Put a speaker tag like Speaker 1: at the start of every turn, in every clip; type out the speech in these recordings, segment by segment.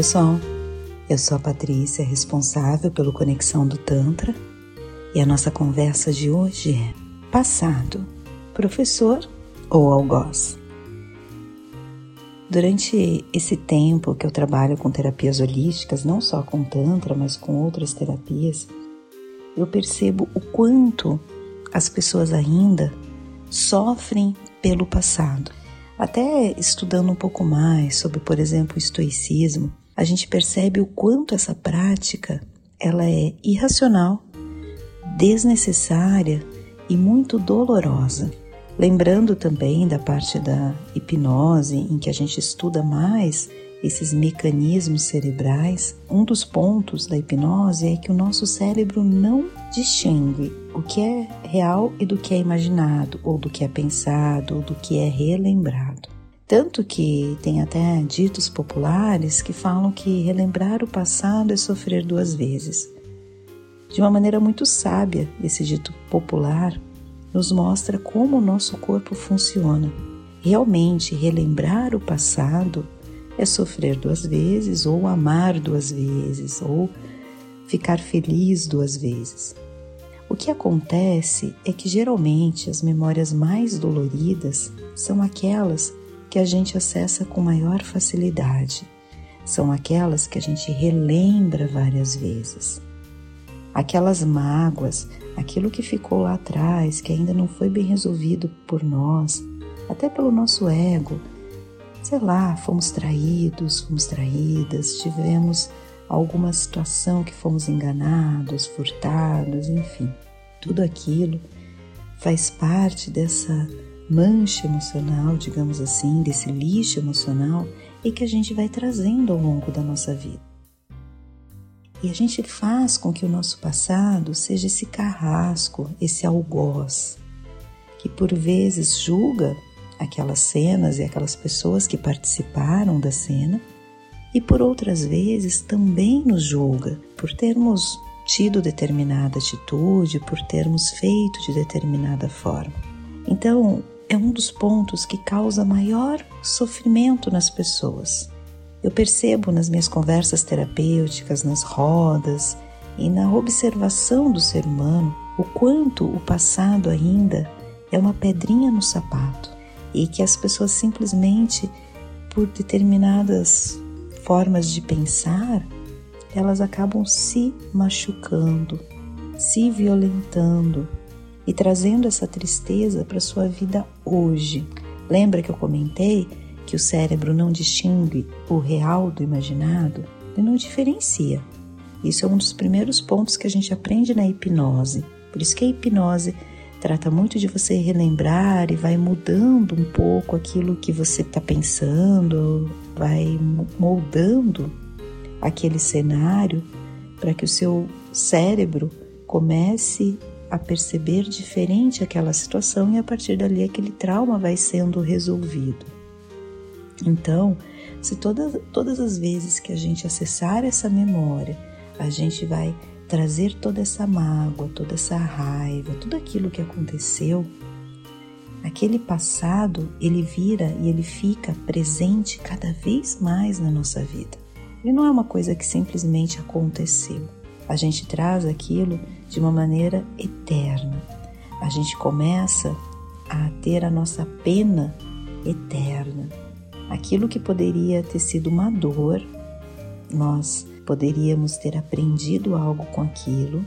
Speaker 1: pessoal, eu sou a Patrícia, responsável pelo Conexão do Tantra, e a nossa conversa de hoje é passado, professor ou algoz. Durante esse tempo que eu trabalho com terapias holísticas, não só com Tantra, mas com outras terapias, eu percebo o quanto as pessoas ainda sofrem pelo passado. Até estudando um pouco mais sobre, por exemplo, o estoicismo, a gente percebe o quanto essa prática ela é irracional, desnecessária e muito dolorosa. Lembrando também da parte da hipnose, em que a gente estuda mais esses mecanismos cerebrais, um dos pontos da hipnose é que o nosso cérebro não distingue o que é real e do que é imaginado, ou do que é pensado, ou do que é relembrado. Tanto que tem até ditos populares que falam que relembrar o passado é sofrer duas vezes. De uma maneira muito sábia, esse dito popular nos mostra como o nosso corpo funciona. Realmente, relembrar o passado é sofrer duas vezes, ou amar duas vezes, ou ficar feliz duas vezes. O que acontece é que geralmente as memórias mais doloridas são aquelas que a gente acessa com maior facilidade, são aquelas que a gente relembra várias vezes. Aquelas mágoas, aquilo que ficou lá atrás, que ainda não foi bem resolvido por nós, até pelo nosso ego, sei lá, fomos traídos, fomos traídas, tivemos alguma situação que fomos enganados, furtados, enfim. Tudo aquilo faz parte dessa mancha emocional, digamos assim, desse lixo emocional e que a gente vai trazendo ao longo da nossa vida. E a gente faz com que o nosso passado seja esse carrasco, esse algoz, que por vezes julga aquelas cenas e aquelas pessoas que participaram da cena, e por outras vezes também nos julga por termos tido determinada atitude, por termos feito de determinada forma. Então, é um dos pontos que causa maior sofrimento nas pessoas. Eu percebo nas minhas conversas terapêuticas, nas rodas e na observação do ser humano o quanto o passado ainda é uma pedrinha no sapato e que as pessoas simplesmente, por determinadas formas de pensar, elas acabam se machucando, se violentando e trazendo essa tristeza para sua vida hoje. Lembra que eu comentei que o cérebro não distingue o real do imaginado? Ele não diferencia. Isso é um dos primeiros pontos que a gente aprende na hipnose. Por isso que a hipnose trata muito de você relembrar e vai mudando um pouco aquilo que você está pensando, vai moldando aquele cenário para que o seu cérebro comece a perceber diferente aquela situação e a partir dali aquele trauma vai sendo resolvido. Então, se todas, todas as vezes que a gente acessar essa memória, a gente vai trazer toda essa mágoa, toda essa raiva, tudo aquilo que aconteceu, aquele passado ele vira e ele fica presente cada vez mais na nossa vida. Ele não é uma coisa que simplesmente aconteceu. A gente traz aquilo de uma maneira eterna. A gente começa a ter a nossa pena eterna. Aquilo que poderia ter sido uma dor, nós poderíamos ter aprendido algo com aquilo,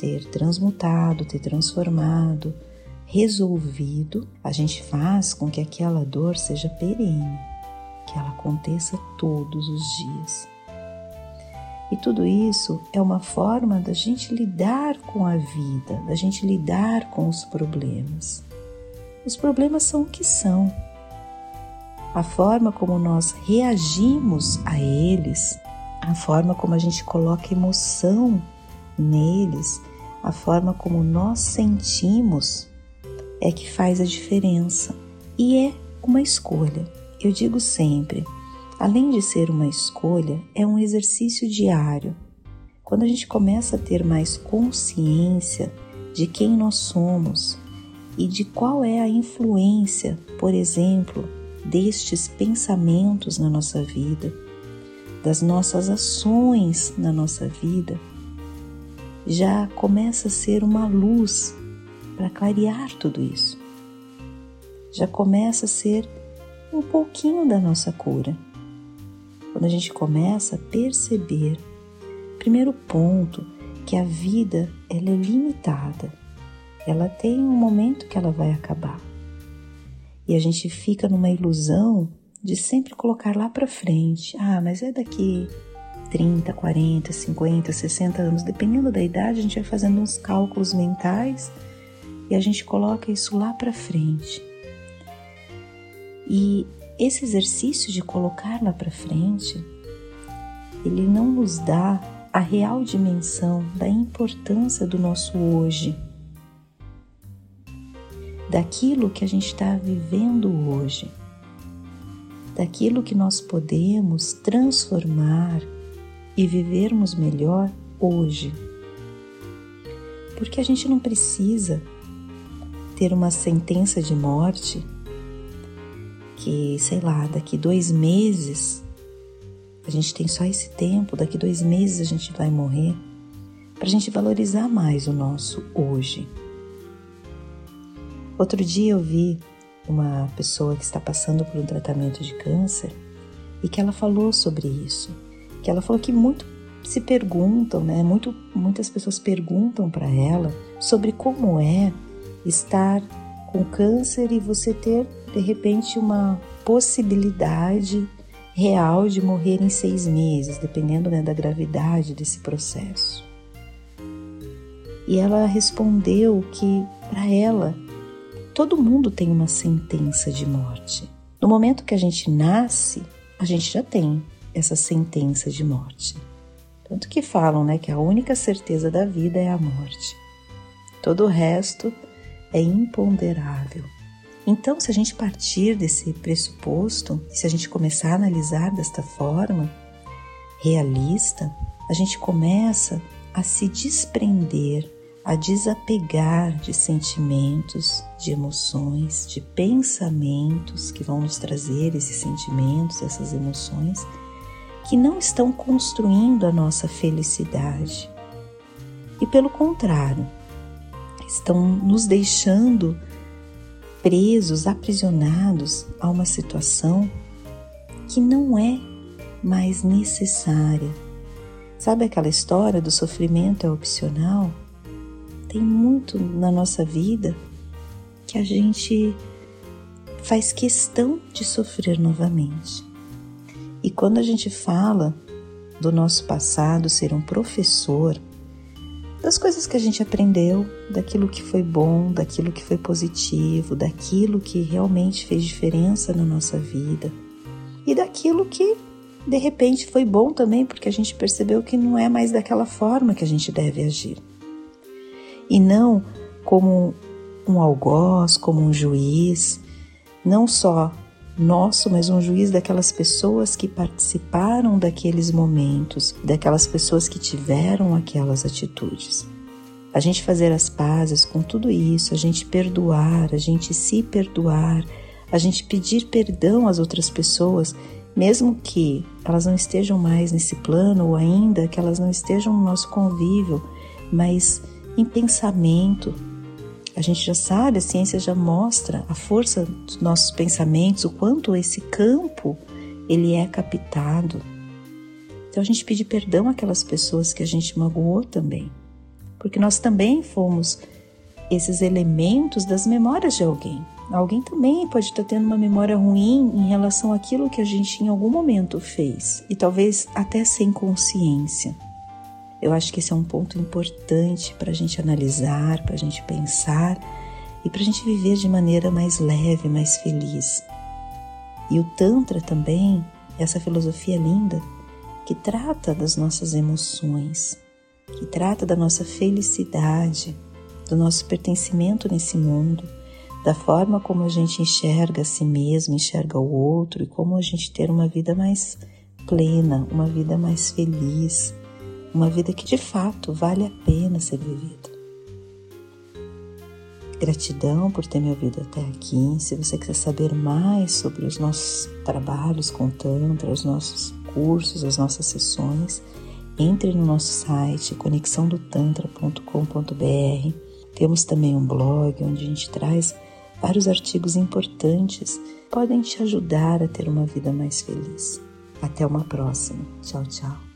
Speaker 1: ter transmutado, ter transformado, resolvido, a gente faz com que aquela dor seja perene, que ela aconteça todos os dias. E tudo isso é uma forma da gente lidar com a vida, da gente lidar com os problemas. Os problemas são o que são. A forma como nós reagimos a eles a forma como a gente coloca emoção neles, a forma como nós sentimos é que faz a diferença e é uma escolha. Eu digo sempre, além de ser uma escolha, é um exercício diário. Quando a gente começa a ter mais consciência de quem nós somos e de qual é a influência, por exemplo, destes pensamentos na nossa vida, das nossas ações na nossa vida já começa a ser uma luz para clarear tudo isso. Já começa a ser um pouquinho da nossa cura. Quando a gente começa a perceber, primeiro ponto, que a vida ela é limitada. Ela tem um momento que ela vai acabar. E a gente fica numa ilusão de sempre colocar lá para frente. Ah, mas é daqui 30, 40, 50, 60 anos, dependendo da idade, a gente vai fazendo uns cálculos mentais e a gente coloca isso lá para frente. E esse exercício de colocar lá para frente, ele não nos dá a real dimensão da importância do nosso hoje, daquilo que a gente está vivendo hoje daquilo que nós podemos transformar e vivermos melhor hoje. Porque a gente não precisa ter uma sentença de morte que, sei lá, daqui dois meses a gente tem só esse tempo, daqui dois meses a gente vai morrer, para a gente valorizar mais o nosso hoje. Outro dia eu vi uma pessoa que está passando por um tratamento de câncer e que ela falou sobre isso. Que ela falou que muito se perguntam, né? Muito, muitas pessoas perguntam para ela sobre como é estar com câncer e você ter de repente uma possibilidade real de morrer em seis meses, dependendo né, da gravidade desse processo. E ela respondeu que para ela todo mundo tem uma sentença de morte. No momento que a gente nasce, a gente já tem essa sentença de morte. Tanto que falam, né, que a única certeza da vida é a morte. Todo o resto é imponderável. Então, se a gente partir desse pressuposto, se a gente começar a analisar desta forma realista, a gente começa a se desprender a desapegar de sentimentos, de emoções, de pensamentos que vão nos trazer esses sentimentos, essas emoções, que não estão construindo a nossa felicidade. E pelo contrário, estão nos deixando presos, aprisionados a uma situação que não é mais necessária. Sabe aquela história do sofrimento é opcional? tem muito na nossa vida que a gente faz questão de sofrer novamente. E quando a gente fala do nosso passado ser um professor, das coisas que a gente aprendeu, daquilo que foi bom, daquilo que foi positivo, daquilo que realmente fez diferença na nossa vida. E daquilo que de repente foi bom também, porque a gente percebeu que não é mais daquela forma que a gente deve agir. E não como um algoz, como um juiz, não só nosso, mas um juiz daquelas pessoas que participaram daqueles momentos, daquelas pessoas que tiveram aquelas atitudes. A gente fazer as pazes com tudo isso, a gente perdoar, a gente se perdoar, a gente pedir perdão às outras pessoas, mesmo que elas não estejam mais nesse plano ou ainda que elas não estejam no nosso convívio, mas em pensamento. A gente já sabe, a ciência já mostra a força dos nossos pensamentos, o quanto esse campo ele é captado. Então a gente pede perdão àquelas pessoas que a gente magoou também, porque nós também fomos esses elementos das memórias de alguém. Alguém também pode estar tendo uma memória ruim em relação àquilo que a gente em algum momento fez, e talvez até sem consciência. Eu acho que esse é um ponto importante para a gente analisar, para a gente pensar e para a gente viver de maneira mais leve, mais feliz. E o Tantra também, essa filosofia linda, que trata das nossas emoções, que trata da nossa felicidade, do nosso pertencimento nesse mundo, da forma como a gente enxerga a si mesmo, enxerga o outro e como a gente ter uma vida mais plena, uma vida mais feliz, uma vida que de fato vale a pena ser vivida. Gratidão por ter me ouvido até aqui. Se você quiser saber mais sobre os nossos trabalhos com Tantra, os nossos cursos, as nossas sessões, entre no nosso site conexãodotantra.com.br. Temos também um blog onde a gente traz vários artigos importantes que podem te ajudar a ter uma vida mais feliz. Até uma próxima. Tchau, tchau.